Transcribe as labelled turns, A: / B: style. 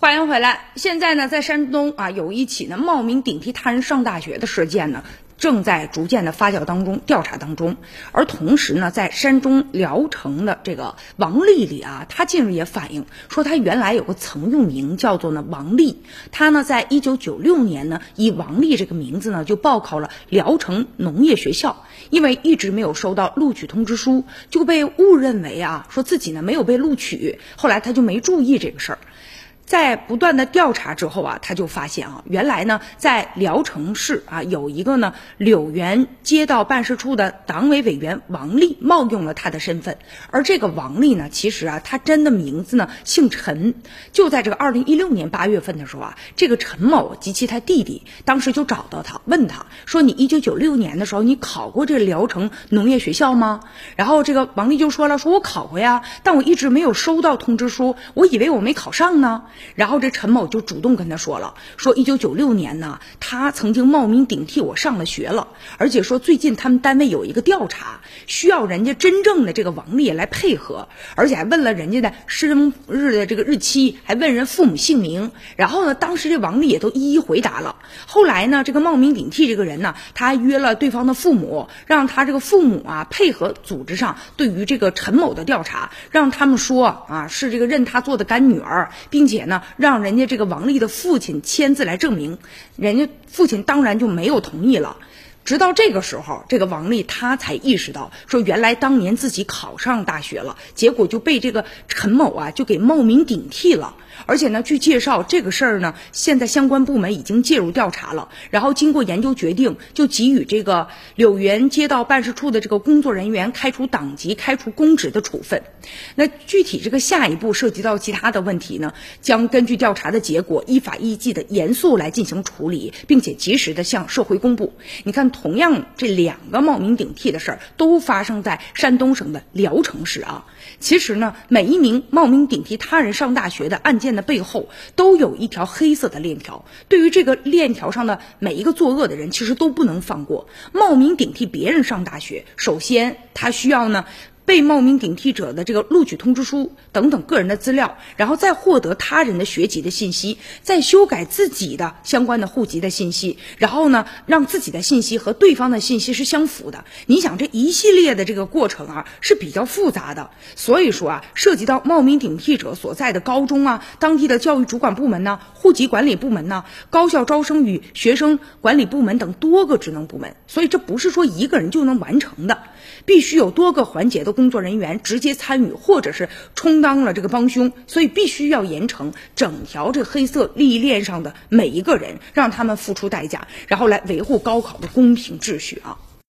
A: 欢迎回来。现在呢，在山东啊，有一起呢冒名顶替他人上大学的事件呢，正在逐渐的发酵当中、调查当中。而同时呢，在山东聊城的这个王丽丽啊，她近日也反映说，她原来有个曾用名叫做呢王丽，她呢在一九九六年呢以王丽这个名字呢就报考了聊城农业学校，因为一直没有收到录取通知书，就被误认为啊说自己呢没有被录取，后来她就没注意这个事儿。在不断的调查之后啊，他就发现啊，原来呢，在聊城市啊，有一个呢柳园街道办事处的党委委员王丽冒用了他的身份，而这个王丽呢，其实啊，他真的名字呢姓陈。就在这个二零一六年八月份的时候啊，这个陈某及其他弟弟当时就找到他，问他说：“你一九九六年的时候，你考过这聊城农业学校吗？”然后这个王丽就说了：“说我考过呀，但我一直没有收到通知书，我以为我没考上呢。”然后这陈某就主动跟他说了，说一九九六年呢，他曾经冒名顶替我上了学了，而且说最近他们单位有一个调查，需要人家真正的这个王丽来配合，而且还问了人家的生日的这个日期，还问人父母姓名。然后呢，当时这王丽也都一一回答了。后来呢，这个冒名顶替这个人呢，他还约了对方的父母，让他这个父母啊配合组织上对于这个陈某的调查，让他们说啊是这个认他做的干女儿，并且那。让人家这个王丽的父亲签字来证明，人家父亲当然就没有同意了。直到这个时候，这个王丽她才意识到，说原来当年自己考上大学了，结果就被这个陈某啊就给冒名顶替了。而且呢，据介绍，这个事儿呢，现在相关部门已经介入调查了。然后经过研究决定，就给予这个柳园街道办事处的这个工作人员开除党籍、开除公职的处分。那具体这个下一步涉及到其他的问题呢，将根据调查的结果，依法依纪的严肃来进行处理，并且及时的向社会公布。你看。同样，这两个冒名顶替的事儿都发生在山东省的聊城市啊。其实呢，每一名冒名顶替他人上大学的案件的背后，都有一条黑色的链条。对于这个链条上的每一个作恶的人，其实都不能放过。冒名顶替别人上大学，首先他需要呢。被冒名顶替者的这个录取通知书等等个人的资料，然后再获得他人的学籍的信息，再修改自己的相关的户籍的信息，然后呢，让自己的信息和对方的信息是相符的。你想这一系列的这个过程啊是比较复杂的，所以说啊，涉及到冒名顶替者所在的高中啊、当地的教育主管部门呢、户籍管理部门呢、高校招生与学生管理部门等多个职能部门，所以这不是说一个人就能完成的，必须有多个环节的。工作人员直接参与，或者是充当了这个帮凶，所以必须要严惩整条这黑色利益链上的每一个人，让他们付出代价，然后来维护高考的公平秩序啊。